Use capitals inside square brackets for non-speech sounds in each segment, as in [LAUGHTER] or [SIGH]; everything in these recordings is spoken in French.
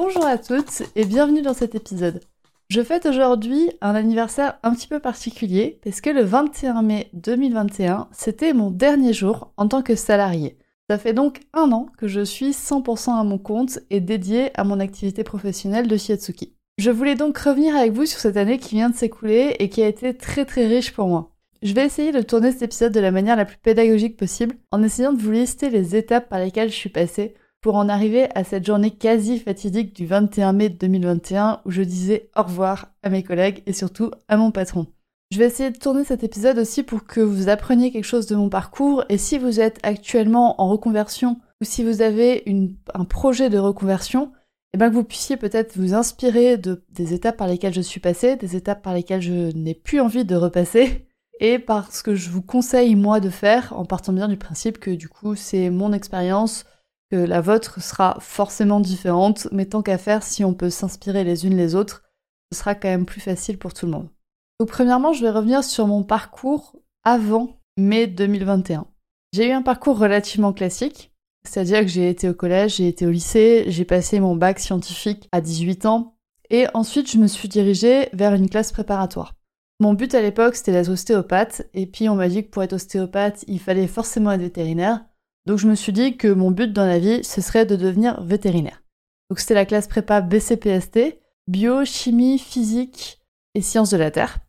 Bonjour à toutes et bienvenue dans cet épisode. Je fête aujourd'hui un anniversaire un petit peu particulier parce que le 21 mai 2021, c'était mon dernier jour en tant que salarié. Ça fait donc un an que je suis 100% à mon compte et dédié à mon activité professionnelle de Shiatsuki. Je voulais donc revenir avec vous sur cette année qui vient de s'écouler et qui a été très très riche pour moi. Je vais essayer de tourner cet épisode de la manière la plus pédagogique possible en essayant de vous lister les étapes par lesquelles je suis passée pour en arriver à cette journée quasi fatidique du 21 mai 2021 où je disais au revoir à mes collègues et surtout à mon patron. Je vais essayer de tourner cet épisode aussi pour que vous appreniez quelque chose de mon parcours et si vous êtes actuellement en reconversion ou si vous avez un projet de reconversion, eh bien que vous puissiez peut-être vous inspirer de, des étapes par lesquelles je suis passée, des étapes par lesquelles je n'ai plus envie de repasser, [LAUGHS] et par ce que je vous conseille moi de faire, en partant bien du principe que du coup c'est mon expérience, que la vôtre sera forcément différente, mais tant qu'à faire, si on peut s'inspirer les unes les autres, ce sera quand même plus facile pour tout le monde. Donc premièrement, je vais revenir sur mon parcours avant mai 2021. J'ai eu un parcours relativement classique. C'est-à-dire que j'ai été au collège, j'ai été au lycée, j'ai passé mon bac scientifique à 18 ans, et ensuite je me suis dirigée vers une classe préparatoire. Mon but à l'époque c'était d'être ostéopathe, et puis on m'a dit que pour être ostéopathe il fallait forcément être vétérinaire, donc je me suis dit que mon but dans la vie ce serait de devenir vétérinaire. Donc c'était la classe prépa BCPST, bio, chimie, physique et sciences de la terre.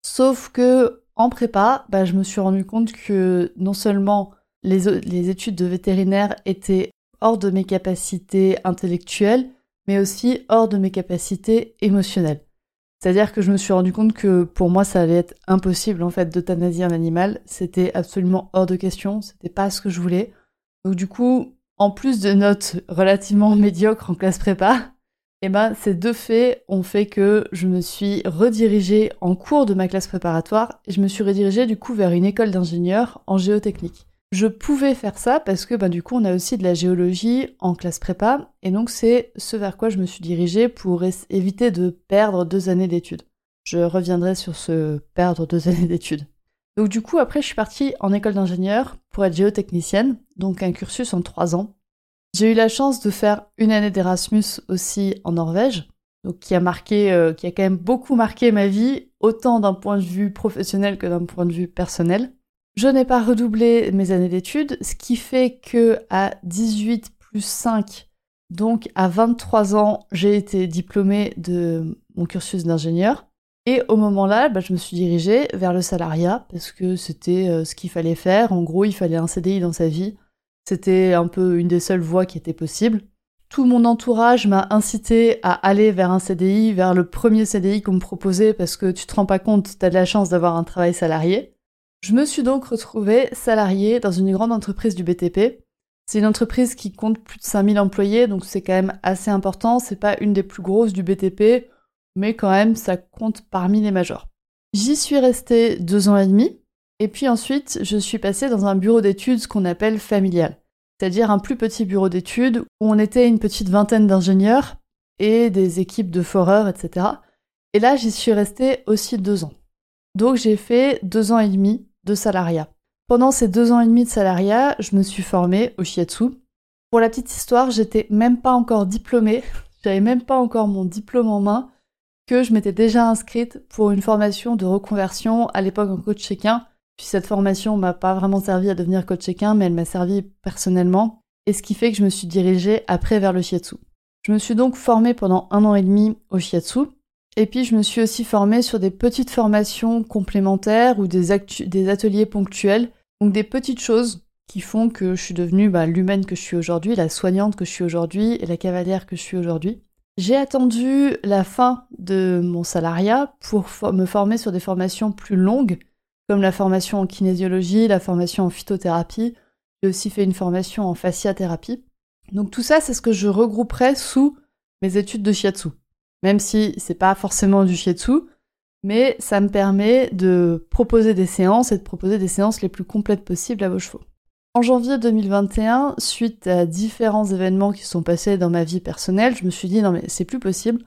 Sauf que en prépa, bah, je me suis rendu compte que non seulement les, études de vétérinaire étaient hors de mes capacités intellectuelles, mais aussi hors de mes capacités émotionnelles. C'est-à-dire que je me suis rendu compte que pour moi ça allait être impossible en fait d'euthanasier un animal, c'était absolument hors de question, c'était pas ce que je voulais. Donc du coup, en plus de notes relativement [LAUGHS] médiocres en classe prépa, eh ben ces deux faits ont fait que je me suis redirigée en cours de ma classe préparatoire et je me suis redirigée du coup vers une école d'ingénieur en géotechnique. Je pouvais faire ça parce que bah, du coup on a aussi de la géologie en classe prépa et donc c'est ce vers quoi je me suis dirigée pour éviter de perdre deux années d'études. Je reviendrai sur ce perdre deux années d'études. Donc du coup après je suis partie en école d'ingénieur pour être géotechnicienne, donc un cursus en trois ans. J'ai eu la chance de faire une année d'Erasmus aussi en Norvège, donc qui a marqué, euh, qui a quand même beaucoup marqué ma vie, autant d'un point de vue professionnel que d'un point de vue personnel. Je n'ai pas redoublé mes années d'études, ce qui fait que à 18 plus 5, donc à 23 ans, j'ai été diplômée de mon cursus d'ingénieur. Et au moment-là, bah, je me suis dirigée vers le salariat parce que c'était euh, ce qu'il fallait faire. En gros, il fallait un CDI dans sa vie. C'était un peu une des seules voies qui était possible. Tout mon entourage m'a incité à aller vers un CDI, vers le premier CDI qu'on me proposait parce que tu te rends pas compte, tu as de la chance d'avoir un travail salarié. Je me suis donc retrouvée salariée dans une grande entreprise du BTP. C'est une entreprise qui compte plus de 5000 employés, donc c'est quand même assez important. C'est pas une des plus grosses du BTP, mais quand même, ça compte parmi les majors. J'y suis restée deux ans et demi, et puis ensuite, je suis passée dans un bureau d'études, qu'on appelle familial. C'est-à-dire un plus petit bureau d'études où on était une petite vingtaine d'ingénieurs et des équipes de foreurs, etc. Et là, j'y suis restée aussi deux ans. Donc j'ai fait deux ans et demi de salariat. Pendant ces deux ans et demi de salariat, je me suis formée au shiatsu. Pour la petite histoire, j'étais même pas encore diplômée, [LAUGHS] j'avais même pas encore mon diplôme en main, que je m'étais déjà inscrite pour une formation de reconversion, à l'époque en coach check-in. Puis cette formation m'a pas vraiment servi à devenir coach check-in, mais elle m'a servi personnellement, et ce qui fait que je me suis dirigée après vers le shiatsu. Je me suis donc formée pendant un an et demi au shiatsu, et puis je me suis aussi formée sur des petites formations complémentaires ou des, ateliers ponctuels, donc des petites choses qui font que je suis devenue bah, l'humaine que je suis aujourd'hui, la soignante que je suis aujourd'hui et la cavalière que je suis aujourd'hui. J'ai attendu la fin de mon salariat pour me former sur des formations plus longues, comme la formation en kinésiologie, la formation en phytothérapie. J'ai aussi fait une formation en fasciathérapie. Donc tout ça, c'est ce que je regrouperai sous mes études de shiatsu. Même si c'est pas forcément du shiatsu, mais ça me permet de proposer des séances et de proposer des séances les plus complètes possibles à vos chevaux. En janvier 2021, suite à différents événements qui sont passés dans ma vie personnelle, je me suis dit non mais c'est plus possible.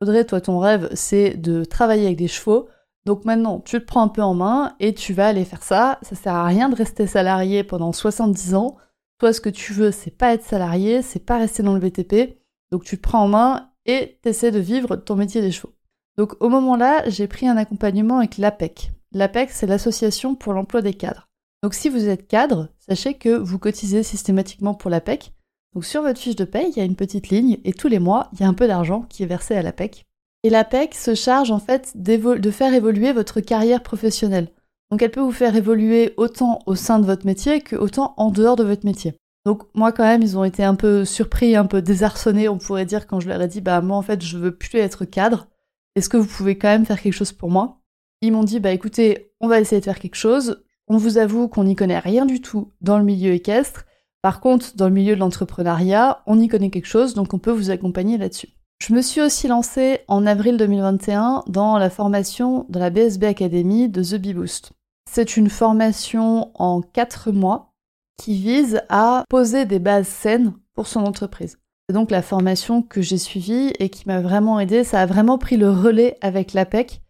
Audrey, toi ton rêve c'est de travailler avec des chevaux. Donc maintenant, tu te prends un peu en main et tu vas aller faire ça. Ça sert à rien de rester salarié pendant 70 ans. Toi, ce que tu veux, c'est pas être salarié, c'est pas rester dans le BTP. Donc tu te prends en main et t'essaies de vivre ton métier des chevaux. Donc au moment là, j'ai pris un accompagnement avec l'APEC. L'APEC, c'est l'association pour l'emploi des cadres. Donc si vous êtes cadre, sachez que vous cotisez systématiquement pour l'APEC. Donc sur votre fiche de paye, il y a une petite ligne et tous les mois, il y a un peu d'argent qui est versé à l'APEC. Et l'APEC se charge en fait de faire évoluer votre carrière professionnelle. Donc elle peut vous faire évoluer autant au sein de votre métier que autant en dehors de votre métier. Donc moi quand même, ils ont été un peu surpris, un peu désarçonnés, on pourrait dire quand je leur ai dit bah moi en fait, je veux plus être cadre. Est-ce que vous pouvez quand même faire quelque chose pour moi? Ils m'ont dit bah écoutez, on va essayer de faire quelque chose. On vous avoue qu'on n'y connaît rien du tout dans le milieu équestre. Par contre, dans le milieu de l'entrepreneuriat, on y connaît quelque chose, donc on peut vous accompagner là-dessus. Je me suis aussi lancée en avril 2021 dans la formation de la BSB Academy de The Bee Boost. C'est une formation en 4 mois qui vise à poser des bases saines pour son entreprise. C'est donc la formation que j'ai suivie et qui m'a vraiment aidée. Ça a vraiment pris le relais avec l'APEC.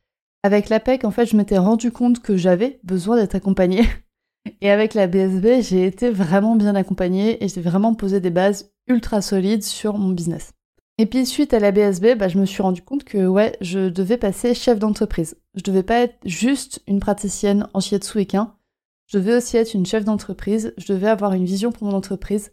Avec l'APEC, en fait, je m'étais rendu compte que j'avais besoin d'être accompagnée. [LAUGHS] Et avec la BSB, j'ai été vraiment bien accompagnée et j'ai vraiment posé des bases ultra solides sur mon business. Et puis suite à la BSB, bah, je me suis rendu compte que ouais, je devais passer chef d'entreprise. Je devais pas être juste une praticienne en shiatsu équin. Je devais aussi être une chef d'entreprise. Je devais avoir une vision pour mon entreprise.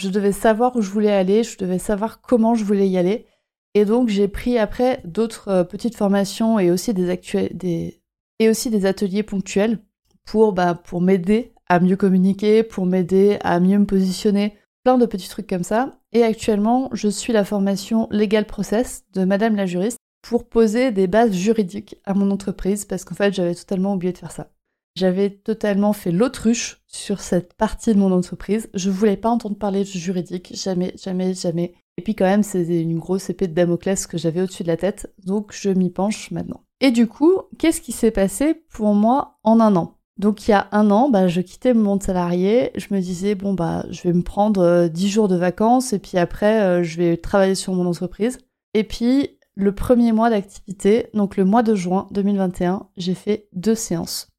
Je devais savoir où je voulais aller. Je devais savoir comment je voulais y aller. Et donc j'ai pris après d'autres euh, petites formations et aussi des, des et aussi des ateliers ponctuels pour bah, pour m'aider à mieux communiquer, pour m'aider à mieux me positionner, plein de petits trucs comme ça. Et actuellement, je suis la formation Legal Process de Madame la juriste pour poser des bases juridiques à mon entreprise parce qu'en fait, j'avais totalement oublié de faire ça. J'avais totalement fait l'autruche sur cette partie de mon entreprise. Je voulais pas entendre parler de juridique, jamais, jamais, jamais. Et puis quand même, c'est une grosse épée de Damoclès que j'avais au-dessus de la tête, donc je m'y penche maintenant. Et du coup, qu'est-ce qui s'est passé pour moi en un an? Donc il y a un an, bah, je quittais mon monde salarié. Je me disais bon bah je vais me prendre 10 euh, jours de vacances et puis après euh, je vais travailler sur mon entreprise. Et puis le premier mois d'activité, donc le mois de juin 2021, j'ai fait deux séances.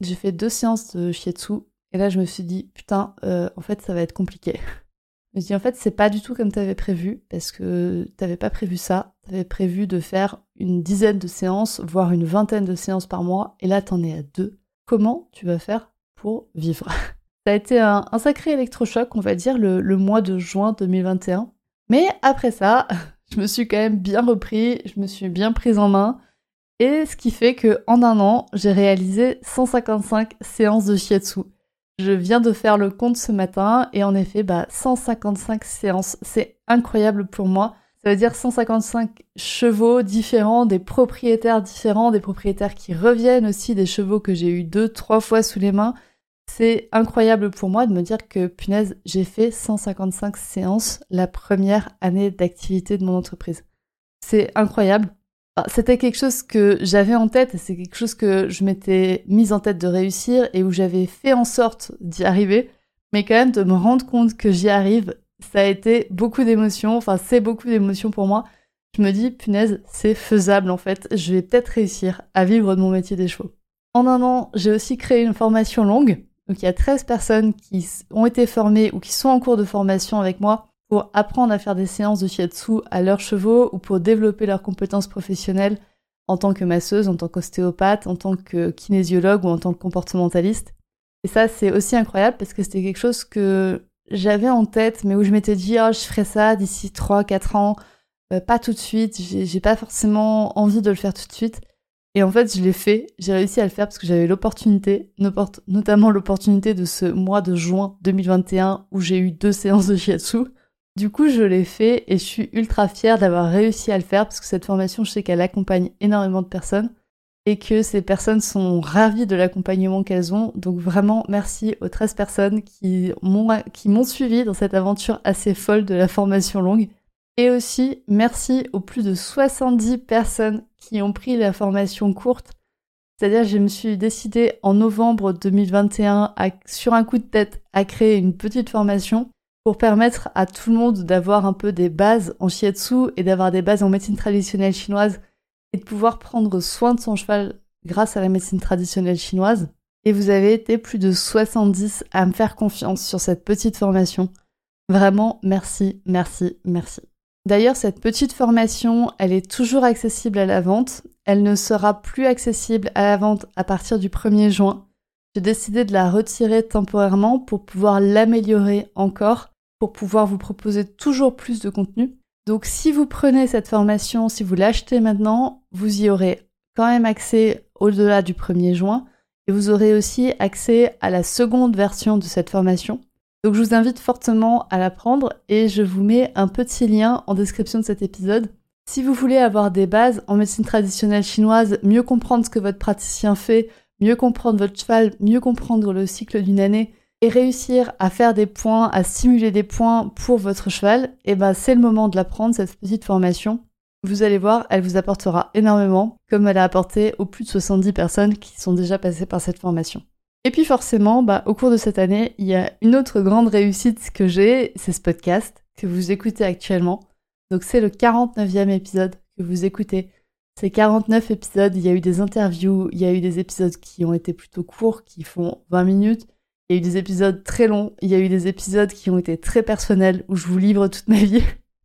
J'ai fait deux séances de shiatsu et là je me suis dit putain euh, en fait ça va être compliqué. Je me suis dit en fait c'est pas du tout comme t'avais prévu parce que t'avais pas prévu ça. T'avais prévu de faire une dizaine de séances, voire une vingtaine de séances par mois et là t'en es à deux comment tu vas faire pour vivre? [LAUGHS] Ça a été un, sacré électrochoc, on va dire, le, mois de juin 2021. Mais après ça, [LAUGHS] je me suis quand même bien repris, je me suis bien prise en main. Et ce qui fait que en un an, j'ai réalisé 155 séances de shiatsu. Je viens de faire le compte ce matin et en effet, bah, 155 séances. C'est incroyable pour moi. Ça veut dire 155 chevaux différents, des propriétaires différents, des propriétaires qui reviennent aussi, des chevaux que j'ai eu deux, trois fois sous les mains. C'est incroyable pour moi de me dire que, punaise, j'ai fait 155 séances la première année d'activité de mon entreprise. C'est incroyable. C'était quelque chose que j'avais en tête c'est quelque chose que je m'étais mise en tête de réussir et où j'avais fait en sorte d'y arriver. Mais quand même, de me rendre compte que j'y arrive, ça a été beaucoup d'émotions, enfin c'est beaucoup d'émotions pour moi. Je me dis, punaise, c'est faisable en fait, je vais peut-être réussir à vivre de mon métier des chevaux. En un an, j'ai aussi créé une formation longue, donc il y a 13 personnes qui ont été formées ou qui sont en cours de formation avec moi pour apprendre à faire des séances de shiatsu à leurs chevaux ou pour développer leurs compétences professionnelles en tant que masseuse, en tant qu'ostéopathe, en tant que kinésiologue ou en tant que comportementaliste. Et ça, c'est aussi incroyable parce que c'était quelque chose que j'avais en tête, mais où je m'étais dit, oh, je ferai ça d'ici 3-4 ans, euh, pas tout de suite, j'ai pas forcément envie de le faire tout de suite. Et en fait, je l'ai fait, j'ai réussi à le faire parce que j'avais l'opportunité, notamment l'opportunité de ce mois de juin 2021 où j'ai eu deux séances de shiatsu. Du coup, je l'ai fait et je suis ultra fière d'avoir réussi à le faire parce que cette formation, je sais qu'elle accompagne énormément de personnes et que ces personnes sont ravies de l'accompagnement qu'elles ont. Donc vraiment, merci aux 13 personnes qui m'ont, suivi dans cette aventure assez folle de la formation longue. Et aussi, merci aux plus de 70 personnes qui ont pris la formation courte. C'est-à-dire, je me suis décidée en novembre 2021 sur un coup de tête à créer une petite formation pour permettre à tout le monde d'avoir un peu des bases en shiatsu et d'avoir des bases en médecine traditionnelle chinoise et de pouvoir prendre soin de son cheval grâce à la médecine traditionnelle chinoise. Et vous avez été plus de 70 à me faire confiance sur cette petite formation. Vraiment, merci, merci, merci. D'ailleurs, cette petite formation, elle est toujours accessible à la vente. Elle ne sera plus accessible à la vente à partir du 1er juin. J'ai décidé de la retirer temporairement pour pouvoir l'améliorer encore, pour pouvoir vous proposer toujours plus de contenu. Donc si vous prenez cette formation, si vous l'achetez maintenant, vous y aurez quand même accès au-delà du 1er juin et vous aurez aussi accès à la seconde version de cette formation. Donc je vous invite fortement à la prendre et je vous mets un petit lien en description de cet épisode. Si vous voulez avoir des bases en médecine traditionnelle chinoise, mieux comprendre ce que votre praticien fait, mieux comprendre votre cheval, mieux comprendre le cycle d'une année et réussir à faire des points, à simuler des points pour votre cheval, et eh ben c'est le moment de la prendre cette petite formation. Vous allez voir, elle vous apportera énormément, comme elle a apporté aux plus de 70 personnes qui sont déjà passées par cette formation. Et puis forcément, bah, au cours de cette année, il y a une autre grande réussite que j'ai, c'est ce podcast que vous écoutez actuellement. Donc c'est le 49e épisode que vous écoutez. Ces 49 épisodes, il y a eu des interviews, il y a eu des épisodes qui ont été plutôt courts, qui font 20 minutes, il y a eu des épisodes très longs, il y a eu des épisodes qui ont été très personnels, où je vous livre toute ma vie.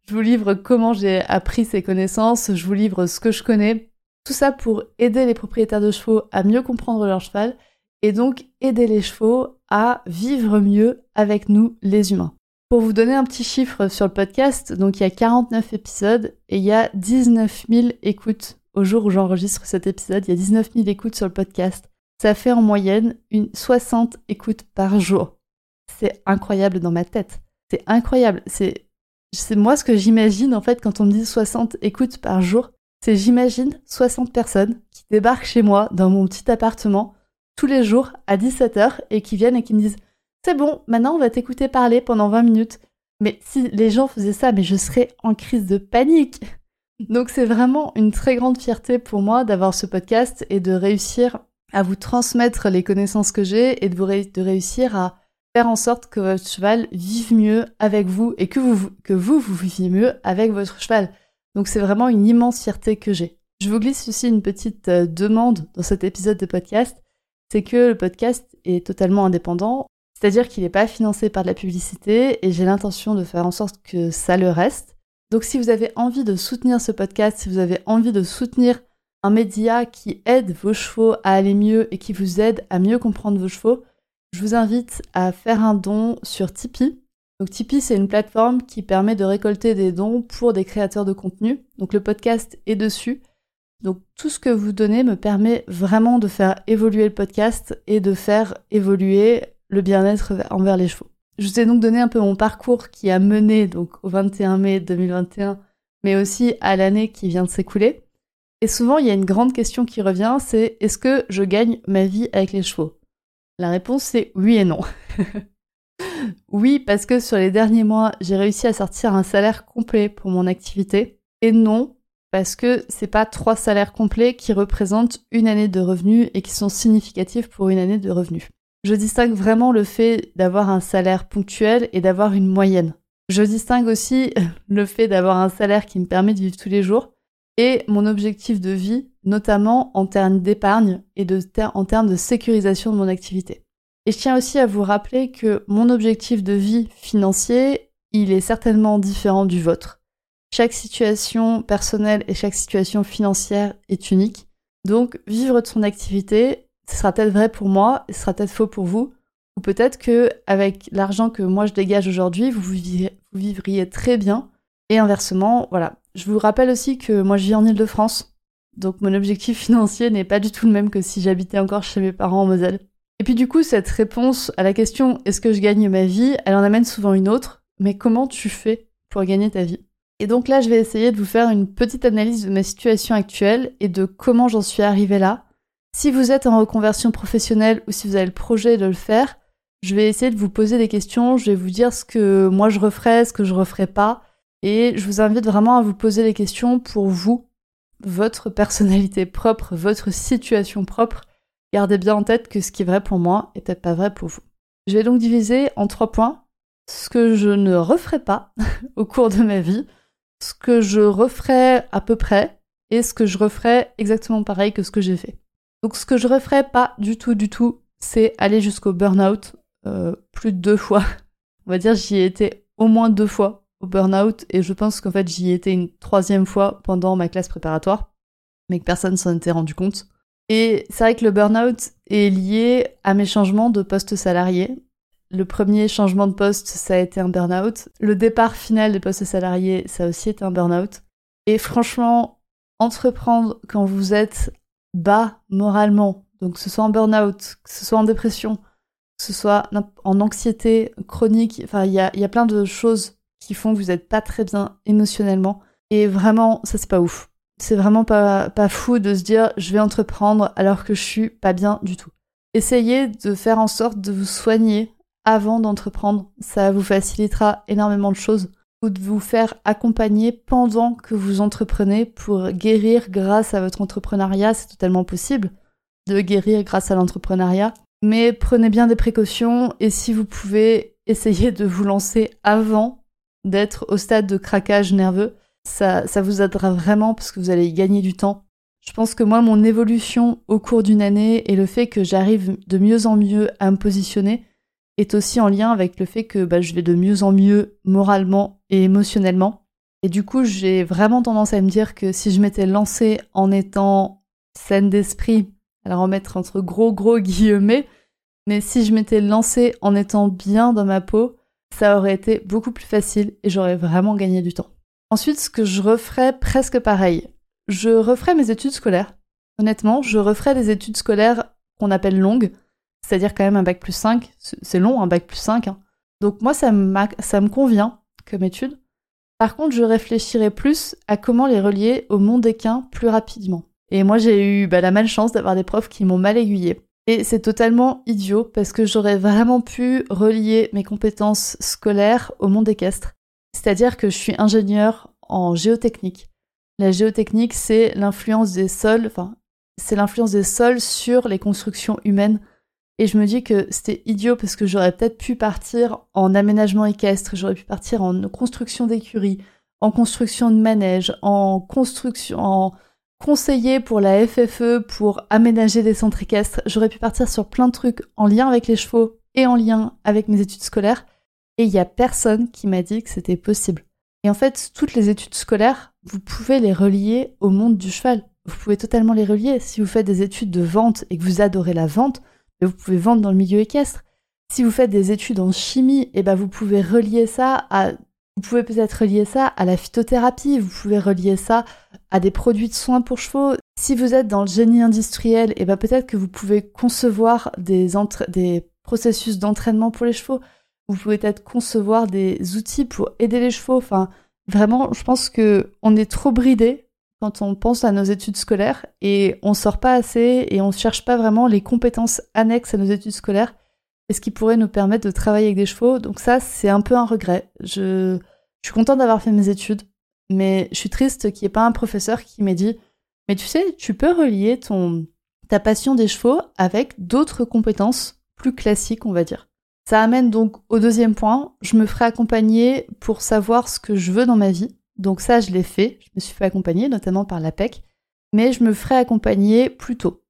Je vous livre comment j'ai appris ces connaissances, je vous livre ce que je connais. Tout ça pour aider les propriétaires de chevaux à mieux comprendre leur cheval et donc aider les chevaux à vivre mieux avec nous les humains. Pour vous donner un petit chiffre sur le podcast, donc il y a 49 épisodes et il y a 19 000 écoutes. Au jour où j'enregistre cet épisode, il y a 19 000 écoutes sur le podcast. Ça fait en moyenne une 60 écoutes par jour. C'est incroyable dans ma tête. C'est incroyable. C'est moi ce que j'imagine en fait quand on me dit 60 écoutes par jour. C'est j'imagine 60 personnes qui débarquent chez moi dans mon petit appartement tous les jours à 17h et qui viennent et qui me disent C'est bon, maintenant on va t'écouter parler pendant 20 minutes. Mais si les gens faisaient ça, mais je serais en crise de panique. Donc c'est vraiment une très grande fierté pour moi d'avoir ce podcast et de réussir à vous transmettre les connaissances que j'ai et de, réussir à faire en sorte que votre cheval vive mieux avec vous et que vous, que vous, vous viviez mieux avec votre cheval. Donc c'est vraiment une immense fierté que j'ai. Je vous glisse aussi une petite euh, demande dans cet épisode de podcast, c'est que le podcast est totalement indépendant, c'est-à-dire qu'il n'est pas financé par de la publicité et j'ai l'intention de faire en sorte que ça le reste. Donc si vous avez envie de soutenir ce podcast, si vous avez envie de soutenir un média qui aide vos chevaux à aller mieux et qui vous aide à mieux comprendre vos chevaux, je vous invite à faire un don sur Tipeee. Donc Tipeee, c'est une plateforme qui permet de récolter des dons pour des créateurs de contenu. Donc le podcast est dessus. Donc tout ce que vous donnez me permet vraiment de faire évoluer le podcast et de faire évoluer le bien-être envers les chevaux. Je vous ai donc donné un peu mon parcours qui a mené donc au 21 mai 2021, mais aussi à l'année qui vient de s'écouler. Et souvent, il y a une grande question qui revient, c'est est-ce que je gagne ma vie avec les chevaux? La réponse c'est oui et non. [LAUGHS] oui, parce que sur les derniers mois, j'ai réussi à sortir un salaire complet pour mon activité. Et non, parce que c'est pas trois salaires complets qui représentent une année de revenus et qui sont significatifs pour une année de revenus. Je distingue vraiment le fait d'avoir un salaire ponctuel et d'avoir une moyenne. Je distingue aussi [LAUGHS] le fait d'avoir un salaire qui me permet de vivre tous les jours et mon objectif de vie, notamment en termes d'épargne et en termes de sécurisation de mon activité. Et je tiens aussi à vous rappeler que mon objectif de vie financier, il est certainement différent du vôtre. Chaque situation personnelle et chaque situation financière est unique. Donc, vivre de son activité, ce sera peut-être vrai pour moi, ce sera peut-être faux pour vous, ou peut-être que avec l'argent que moi je dégage aujourd'hui, vous vivriez très bien. Et inversement, voilà, je vous rappelle aussi que moi je vis en Ile-de-France, donc mon objectif financier n'est pas du tout le même que si j'habitais encore chez mes parents en Moselle. Et puis du coup, cette réponse à la question est-ce que je gagne ma vie, elle en amène souvent une autre, mais comment tu fais pour gagner ta vie? Et donc là, je vais essayer de vous faire une petite analyse de ma situation actuelle et de comment j'en suis arrivée là. Si vous êtes en reconversion professionnelle ou si vous avez le projet de le faire, je vais essayer de vous poser des questions, je vais vous dire ce que moi je referais, ce que je referais pas, Et je vous invite vraiment à vous poser les questions pour vous, votre personnalité propre, votre situation propre. Gardez bien en tête que ce qui est vrai pour moi est peut-être pas vrai pour vous. Je vais donc diviser en trois points ce que je ne referai pas [LAUGHS] au cours de ma vie, ce que je referai à peu près et ce que je referai exactement pareil que ce que j'ai fait. Donc ce que je referai pas du tout du tout, c'est aller jusqu'au burn-out euh, plus de deux fois. [LAUGHS] On va dire j'y ai été au moins deux fois au burn-out et je pense qu'en fait j'y ai été une troisième fois pendant ma classe préparatoire, mais que personne s'en était rendu compte. Et c'est vrai que le burn-out est lié à mes changements de poste salarié. Le premier changement de poste, ça a été un burn-out. Le départ final des postes salariés, ça a aussi été un burn-out. Et franchement, entreprendre quand vous êtes bas moralement, donc que ce soit en burn-out, que ce soit en dépression, que ce soit en anxiété chronique, enfin il y a, y a plein de choses font que vous n'êtes pas très bien émotionnellement. Et vraiment, ça c'est pas ouf. C'est vraiment pas, pas fou de se dire je vais entreprendre alors que je suis pas bien du tout. Essayez de faire en sorte de vous soigner avant d'entreprendre. Ça vous facilitera énormément de choses. Ou de vous faire accompagner pendant que vous entreprenez pour guérir grâce à votre entrepreneuriat. C'est totalement possible de guérir grâce à l'entrepreneuriat. Mais prenez bien des précautions et si vous pouvez, essayer de vous lancer avant d'être au stade de craquage nerveux. Ça, ça vous aidera vraiment parce que vous allez y gagner du temps. Je pense que moi, mon évolution au cours d'une année et le fait que j'arrive de mieux en mieux à me positionner, est aussi en lien avec le fait que bah, je vais de mieux en mieux moralement et émotionnellement. Et du coup, j'ai vraiment tendance à me dire que si je m'étais lancée en étant saine d'esprit, alors en mettre entre gros gros guillemets, mais si je m'étais lancée en étant bien dans ma peau, ça aurait été beaucoup plus facile et j'aurais vraiment gagné du temps. Ensuite, ce que je referais presque pareil, je referais mes études scolaires. Honnêtement, je referais des études scolaires qu'on appelle longues, c'est-à-dire quand même un bac plus 5. C'est long, un bac plus 5. Hein. Donc moi, ça, ça me convient comme étude. Par contre, je réfléchirais plus à comment les relier au monde équin plus rapidement. Et moi, j'ai eu bah, la malchance d'avoir des profs qui m'ont mal aiguillé. Et c'est totalement idiot parce que j'aurais vraiment pu relier mes compétences scolaires au monde équestre. C'est-à-dire que je suis ingénieure en géotechnique. La géotechnique, c'est l'influence des sols, enfin, c'est l'influence des sols sur les constructions humaines et je me dis que c'était idiot parce que j'aurais peut-être pu partir en aménagement équestre, j'aurais pu partir en construction d'écurie, en construction de manège, en construction, en conseiller pour la FFE pour aménager des centres équestres. J'aurais pu partir sur plein de trucs en lien avec les chevaux et en lien avec mes études scolaires. Et il y a personne qui m'a dit que c'était possible. Et en fait, toutes les études scolaires, vous pouvez les relier au monde du cheval. Vous pouvez totalement les relier. Si vous faites des études de vente et que vous adorez la vente, vous pouvez vendre dans le milieu équestre. Si vous faites des études en chimie, et eh ben vous pouvez relier ça à vous pouvez peut-être relier ça à la phytothérapie, vous pouvez relier ça à des produits de soins pour chevaux. Si vous êtes dans le génie industriel, et eh ben peut-être que vous pouvez concevoir des, des processus d'entraînement pour les chevaux. Vous pouvez peut-être concevoir des outils pour aider les chevaux. Enfin, vraiment, je pense que on est trop bridé quand on pense à nos études scolaires et on sort pas assez et on cherche pas vraiment les compétences annexes à nos études scolaires et ce qui pourrait nous permettre de travailler avec des chevaux. Donc ça, c'est un peu un regret. Je, suis contente d'avoir fait mes études, mais je suis triste qu'il n'y ait pas un professeur qui m'ait dit mais tu sais, tu peux relier ton ta passion des chevaux avec d'autres compétences plus classiques, on va dire. Ça amène donc au deuxième point, je me ferai accompagner pour savoir ce que je veux dans ma vie. Donc ça, je l'ai fait. Je me suis fait accompagner, notamment par l'APEC. Mais je me ferai accompagner plus tôt.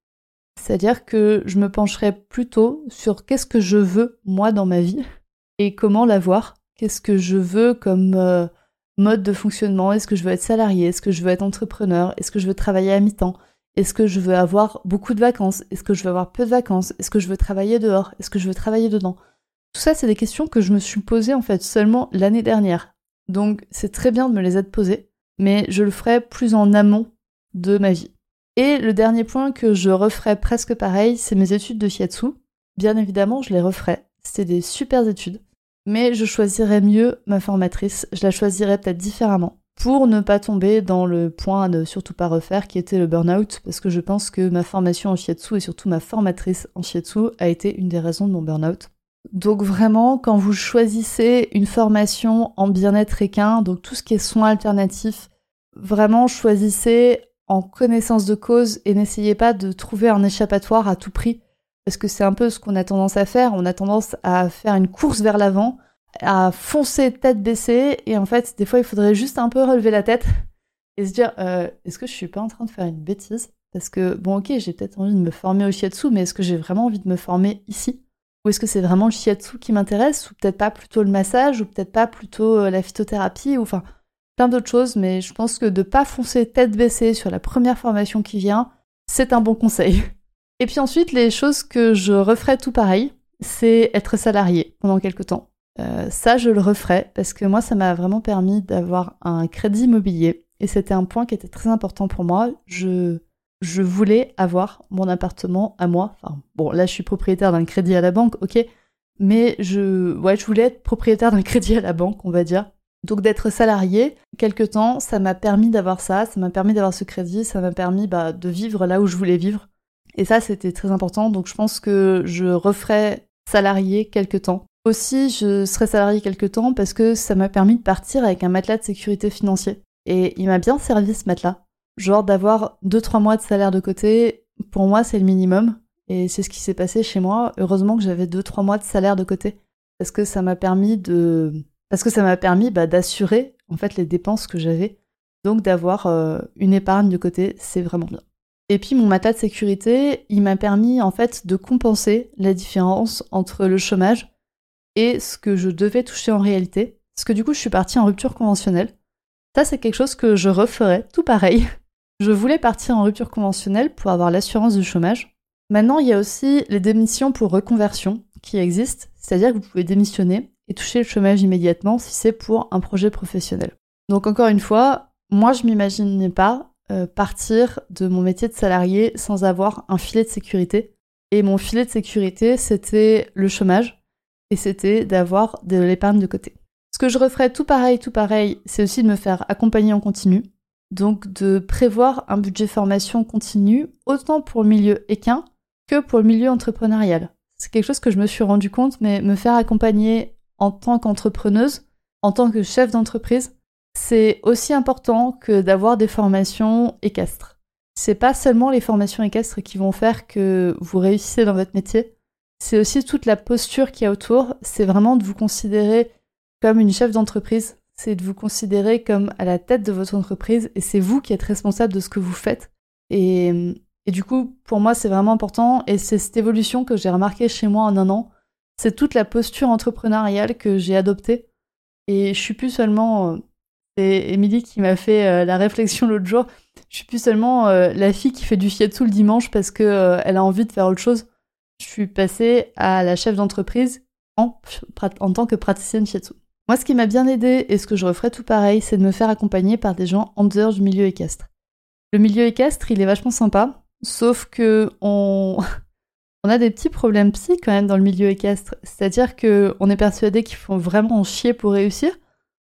C'est-à-dire que je me pencherai plutôt sur qu'est-ce que je veux, moi, dans ma vie, et comment l'avoir. Qu'est-ce que je veux comme euh, mode de fonctionnement Est-ce que je veux être salarié Est-ce que je veux être entrepreneur Est-ce que je veux travailler à mi-temps Est-ce que je veux avoir beaucoup de vacances Est-ce que je veux avoir peu de vacances Est-ce que je veux travailler dehors Est-ce que je veux travailler dedans Tout ça, c'est des questions que je me suis posées en fait seulement l'année dernière, donc c'est très bien de me les être posées, mais je le ferai plus en amont de ma vie. Et le dernier point que je referai presque pareil, c'est mes études de shiatsu. Bien évidemment, je les referai. C'était des super études. Mais je choisirais mieux ma formatrice. Je la choisirais peut-être différemment. Pour ne pas tomber dans le point à ne surtout pas refaire qui était le burn-out. Parce que je pense que ma formation en shiatsu et surtout ma formatrice en shiatsu a été une des raisons de mon burn-out. Donc vraiment, quand vous choisissez une formation en bien-être équin, donc tout ce qui est soins alternatifs, vraiment choisissez en connaissance de cause et n'essayez pas de trouver un échappatoire à tout prix. Parce que c'est un peu ce qu'on a tendance à faire. On a tendance à faire une course vers l'avant, à foncer tête baissée. Et en fait, des fois, il faudrait juste un peu relever la tête et se dire euh, est-ce que je suis pas en train de faire une bêtise? Parce que, bon, ok, j'ai peut-être envie de me former au shiatsu, mais est-ce que j'ai vraiment envie de me former ici? Ou est-ce que c'est vraiment le shiatsu qui m'intéresse? Ou peut-être pas plutôt le massage? Ou peut-être pas plutôt euh, la phytothérapie? Ou enfin, plein d'autres choses. Mais je pense que de pas foncer tête baissée sur la première formation qui vient, c'est un bon conseil. [LAUGHS] Et puis ensuite, les choses que je referai tout pareil, c'est être salarié pendant quelques temps. Euh, ça, je le referai parce que moi, ça m'a vraiment permis d'avoir un crédit immobilier et c'était un point qui était très important pour moi. Je, je voulais avoir mon appartement à moi. Enfin, bon, là, je suis propriétaire d'un crédit à la banque, ok, mais je, ouais, je voulais être propriétaire d'un [LAUGHS] crédit à la banque, on va dire. Donc d'être salarié, quelque temps, ça m'a permis d'avoir ça, ça m'a permis d'avoir ce crédit, ça m'a permis bah, de vivre là où je voulais vivre. Et ça, c'était très important. Donc, je pense que je referai salarié quelques temps. Aussi, je serai salarié quelques temps parce que ça m'a permis de partir avec un matelas de sécurité financier. Et il m'a bien servi ce matelas. Genre d'avoir 2-3 mois de salaire de côté, pour moi, c'est le minimum. Et c'est ce qui s'est passé chez moi. Heureusement que j'avais 2-3 mois de salaire de côté. Parce que ça m'a permis de. Parce que ça m'a permis bah, d'assurer les dépenses que j'avais. Donc d'avoir euh, une épargne de côté, c'est vraiment bien. Et puis mon matelas de sécurité, il m'a permis de compenser la différence entre le chômage et ce que je devais toucher en réalité. Parce que du coup, je suis partie en rupture conventionnelle. Ça, c'est quelque chose que je referais, tout pareil. [LAUGHS] Je voulais partir en rupture conventionnelle pour avoir l'assurance du chômage. Maintenant, il y a aussi les démissions pour reconversion qui existent, c'est-à-dire que vous pouvez démissionner et toucher le chômage immédiatement si c'est pour un projet professionnel. Donc encore une fois, moi je m'imaginais pas euh, partir de mon métier de salarié sans avoir un filet de sécurité. Et mon filet de sécurité, c'était le chômage et c'était d'avoir de l'épargne de côté. Ce que je referais tout pareil, tout pareil, c'est aussi de me faire accompagner en continu. Donc de prévoir un budget formation continu, autant pour le milieu équin que pour le milieu entrepreneurial. C'est quelque chose que je me suis rendu compte, mais me faire accompagner en tant qu'entrepreneuse, en tant que chef d'entreprise, c'est aussi important que d'avoir des formations équestres. C'est pas seulement les formations équestres qui vont faire que vous réussissez dans votre métier, c'est aussi toute la posture qu'il y a autour, c'est vraiment de vous considérer comme une chef d'entreprise, c'est de vous considérer comme à la tête de votre entreprise et c'est vous qui êtes responsable de ce que vous faites. Et, et du coup, pour moi, c'est vraiment important et c'est cette évolution que j'ai remarquée chez moi en un an. C'est toute la posture entrepreneuriale que j'ai adoptée. Et je suis plus seulement euh, c'est Émilie qui m'a fait euh, la réflexion l'autre jour. Je suis plus seulement euh, la fille qui fait du shiatsu le dimanche parce que euh, elle a envie de faire autre chose. Je suis passée à la chef d'entreprise en, en, tant que praticienne shiatsu. Moi, ce qui m'a bien aidé et ce que je referais tout pareil, c'est de me faire accompagner par des gens en dehors du milieu équestre. Le milieu équestre, il est vachement sympa, sauf que on, [LAUGHS] on a des petits problèmes psy quand même dans le milieu équestre. C'est-à-dire que on est persuadé qu'il faut vraiment en chier pour réussir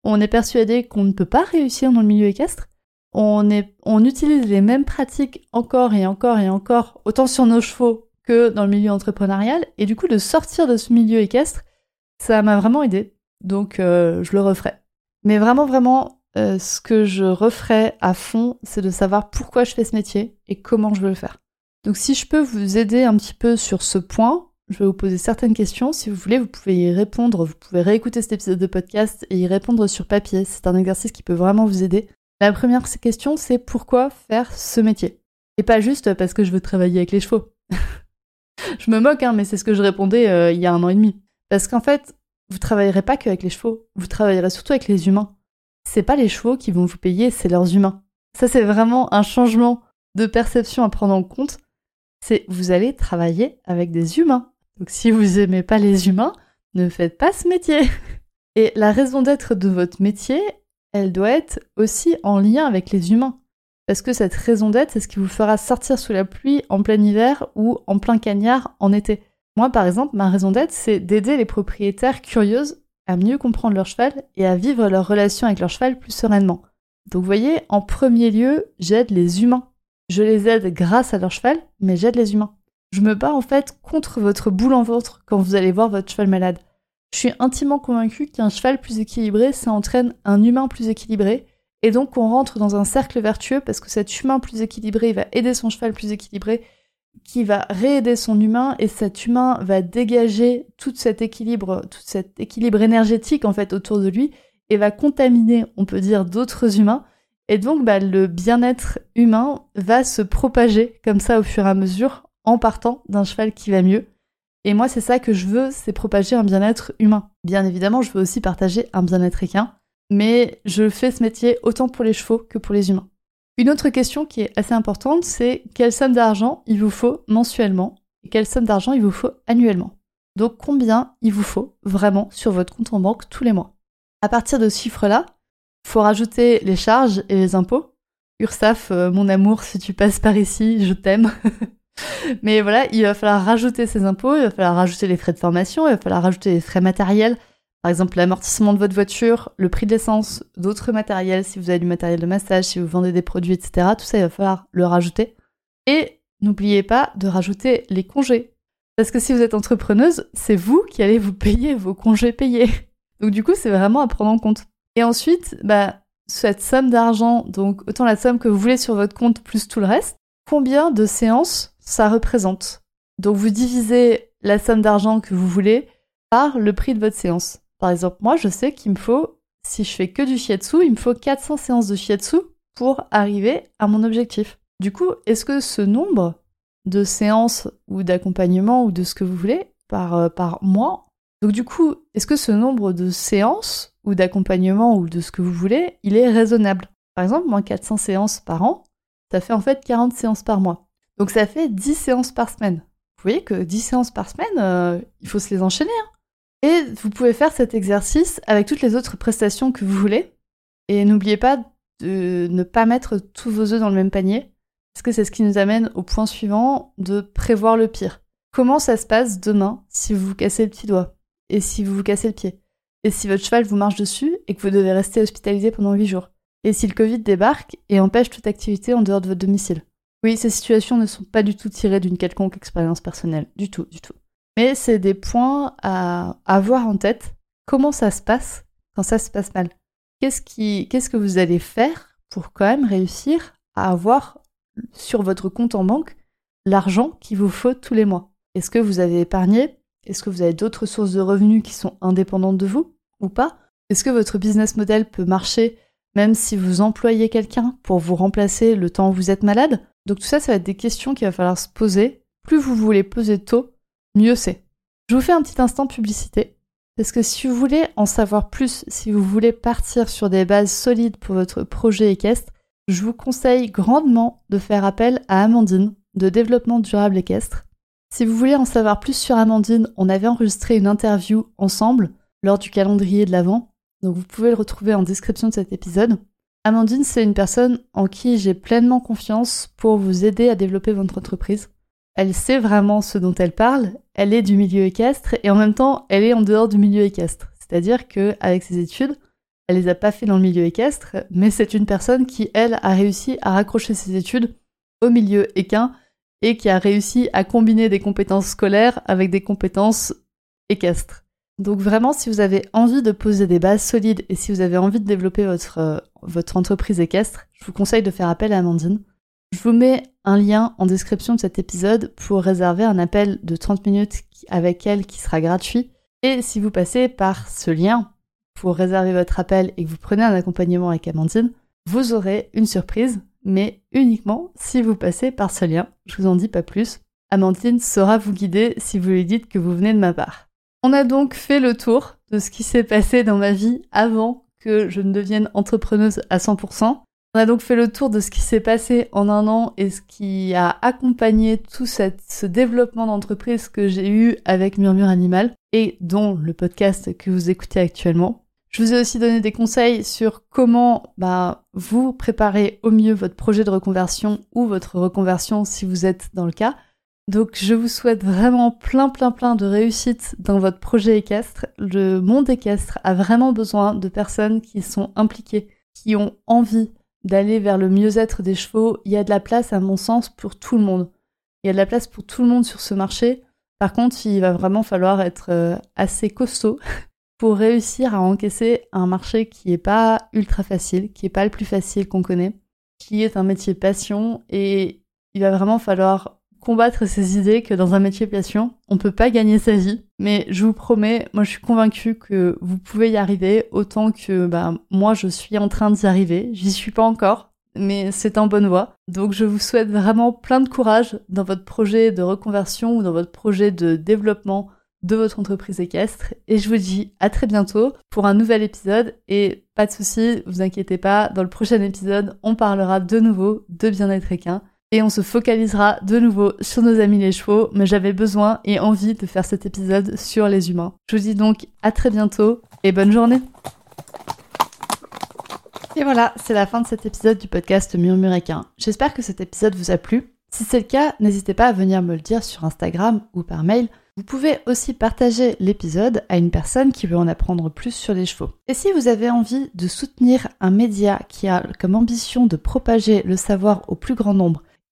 on est persuadé qu'on ne peut pas réussir dans le milieu équestre. On, est, on utilise les mêmes pratiques encore et encore et encore, autant sur nos chevaux que dans le milieu entrepreneurial. Et du coup, de sortir de ce milieu équestre, ça m'a vraiment aidé. Donc, euh, je le referai. Mais vraiment, vraiment, euh, ce que je referai à fond, c'est de savoir pourquoi je fais ce métier et comment je veux le faire. Donc, si je peux vous aider un petit peu sur ce point, je vais vous poser certaines questions. Si vous voulez, vous pouvez y répondre. Vous pouvez réécouter cet épisode de podcast et y répondre sur papier. C'est un exercice qui peut vraiment vous aider. La première question, c'est pourquoi faire ce métier? Et pas juste parce que je veux travailler avec les chevaux. [LAUGHS] je me moque, hein, mais c'est ce que je répondais euh, il y a un an et demi. Parce qu'en fait, vous travaillerez pas que avec les chevaux. Vous travaillerez surtout avec les humains. C'est pas les chevaux qui vont vous payer, c'est leurs humains. Ça, c'est vraiment un changement de perception à prendre en compte. C'est vous allez travailler avec des humains. Donc si vous aimez pas les humains, ne faites pas ce métier. [LAUGHS] Et la raison d'être de votre métier, elle doit être aussi en lien avec les humains. Parce que cette raison d'être, c'est ce qui vous fera sortir sous la pluie en plein hiver ou en plein cagnard en été. Moi, par exemple, ma raison d'être, c'est d'aider les propriétaires curieuses à mieux comprendre leur cheval et à vivre leur relation avec leur cheval plus sereinement. Donc vous voyez, en premier lieu, j'aide les humains. Je les aide grâce à leur cheval, mais j'aide les humains. Je me bats en fait contre votre boule en ventre quand vous allez voir votre cheval malade. Je suis intimement convaincue qu'un cheval plus équilibré, ça entraîne un humain plus équilibré, et donc on rentre dans un cercle vertueux parce que cet humain plus équilibré va aider son cheval plus équilibré, qui va réaider son humain, et cet humain va dégager tout cet équilibre, tout cet équilibre énergétique en fait autour de lui, et va contaminer, on peut dire, d'autres humains. Et donc bah, le bien-être humain va se propager comme ça au fur et à mesure en partant d'un cheval qui va mieux. Et moi, c'est ça que je veux, c'est propager un bien-être humain. Bien évidemment, je veux aussi partager un bien-être équin, mais je fais ce métier autant pour les chevaux que pour les humains. Une autre question qui est assez importante, c'est quelle somme d'argent il vous faut mensuellement et quelle somme d'argent il vous faut annuellement? Donc combien il vous faut vraiment sur votre compte en banque tous les mois? À partir de ce chiffre-là, faut rajouter les charges et les impôts. Ursaf, euh, mon amour, si tu passes par ici, je t'aime. [LAUGHS] Mais voilà, il va falloir rajouter ces impôts, il va falloir rajouter les frais de formation, il va falloir rajouter les frais matériels, par exemple l'amortissement de votre voiture, le prix de l'essence, d'autres matériels, si vous avez du matériel de massage, si vous vendez des produits, etc. Tout ça, il va falloir le rajouter. Et n'oubliez pas de rajouter les congés. Parce que si vous êtes entrepreneuse, c'est vous qui allez vous payer vos congés payés. Donc du coup, c'est vraiment à prendre en compte. Et ensuite, bah, cette somme d'argent, donc autant la somme que vous voulez sur votre compte plus tout le reste, combien de séances ça représente? Donc vous divisez la somme d'argent que vous voulez par le prix de votre séance. Par exemple, moi, je sais qu'il me faut, si je fais que du shiatsu, il me faut 400 séances de shiatsu pour arriver à mon objectif. Du coup, est-ce que ce nombre de séances ou d'accompagnement ou de ce que vous voulez par, euh, par mois, donc du coup, est-ce que ce nombre de séances ou d'accompagnement ou de ce que vous voulez, il est raisonnable Par exemple, moi, 400 séances par an, ça fait en fait 40 séances par mois. Donc ça fait 10 séances par semaine. Vous voyez que 10 séances par semaine, euh, il faut se les enchaîner. Hein. Et vous pouvez faire cet exercice avec toutes les autres prestations que vous voulez. Et n'oubliez pas de ne pas mettre tous vos œufs dans le même panier, parce que c'est ce qui nous amène au point suivant de prévoir le pire. Comment ça se passe demain si vous vous cassez le petit doigt Et si vous vous cassez le pied? Et si votre cheval vous marche dessus et que vous devez rester hospitalisé pendant 8 jours? Et si le Covid débarque et empêche toute activité en dehors de votre domicile? Oui, ces situations ne sont pas du tout tirées d'une quelconque expérience personnelle, du tout, du tout. Mais c'est des points à avoir en tête. Comment ça se passe quand ça se passe mal? Qu'est-ce qu'est-ce que vous allez faire pour quand même réussir à avoir sur votre compte en banque l'argent qu'il vous faut tous les mois? Est-ce que vous avez épargné? Est-ce que vous avez d'autres sources de revenus qui sont indépendantes de vous? Pas Est-ce que votre business model peut marcher même si vous employez quelqu'un pour vous remplacer le temps où vous êtes malade? Donc tout ça, ça va être des questions qu'il va falloir se poser. Plus vous voulez poser tôt, mieux c'est. Je vous fais un petit instant publicité. Parce que si vous voulez en savoir plus, si vous voulez partir sur des bases solides pour votre projet équestre, je vous conseille grandement de faire appel à Amandine de développement durable équestre. Si vous voulez en savoir plus sur Amandine, on avait enregistré une interview ensemble lors du calendrier de l'Avent, donc vous pouvez le retrouver en description de cet épisode. Amandine, c'est une personne en qui j'ai pleinement confiance pour vous aider à développer votre entreprise. Elle sait vraiment ce dont elle parle, elle est du milieu équestre et en même temps, elle est en dehors du milieu équestre. C'est-à-dire que avec ses études, elle les a pas fait dans le milieu équestre, mais c'est une personne qui elle a réussi à raccrocher ses études au milieu équin et qui a réussi à combiner des compétences scolaires avec des compétences équestres. Donc vraiment, si vous avez envie de poser des bases solides et si vous avez envie de développer votre, euh, votre entreprise équestre, je vous conseille de faire appel à Amandine. Je vous mets un lien en description de cet épisode pour réserver un appel de 30 minutes avec elle qui sera gratuit. Et si vous passez par ce lien pour réserver votre appel et que vous prenez un accompagnement avec Amandine, vous aurez une surprise, mais uniquement si vous passez par ce lien. Je vous en dis pas plus. Amandine saura vous guider si vous lui dites que vous venez de ma part. On a donc fait le tour de ce qui s'est passé dans ma vie avant que je ne devienne entrepreneuse à 100%. On a donc fait le tour de ce qui s'est passé en un an et ce qui a accompagné tout ce développement d'entreprise que j'ai eu avec Murmure Animal et dont le podcast que vous écoutez actuellement. Je vous ai aussi donné des conseils sur comment bah, vous préparer au mieux votre projet de reconversion ou votre reconversion si vous êtes dans le cas. Donc je vous souhaite vraiment plein plein plein de réussite dans votre projet équestre. Le monde équestre a vraiment besoin de personnes qui sont impliquées, qui ont envie d'aller vers le mieux-être des chevaux. Il y a de la place à mon sens pour tout le monde. Il y a de la place pour tout le monde sur ce marché. Par contre, il va vraiment falloir être euh, assez costaud [LAUGHS] pour réussir à encaisser un marché qui n'est pas ultra facile, qui n'est pas le plus facile qu'on connaît, qui est un métier passion et il va vraiment falloir combattre ces idées que dans un métier passion, on peut pas gagner sa vie. Mais je vous promets, moi je suis convaincue que vous pouvez y arriver autant que bah, moi je suis en train d'y arriver. J'y suis pas encore, mais c'est en bonne voie. Donc je vous souhaite vraiment plein de courage dans votre projet de reconversion ou dans votre projet de développement de votre entreprise équestre et je vous dis à très bientôt pour un nouvel épisode et pas de soucis, vous inquiétez pas, dans le prochain épisode on parlera de nouveau de bien-être équin et on se focalisera de nouveau sur nos amis les chevaux, mais j'avais besoin et envie de faire cet épisode sur les humains. Je vous dis donc à très bientôt et bonne journée. Et voilà, c'est la fin de cet épisode du podcast Murmuréquin. J'espère que cet épisode vous a plu. Si c'est le cas, n'hésitez pas à venir me le dire sur Instagram ou par mail. Vous pouvez aussi partager l'épisode à une personne qui veut en apprendre plus sur les chevaux. Et si vous avez envie de soutenir un média qui a comme ambition de propager le savoir au plus grand nombre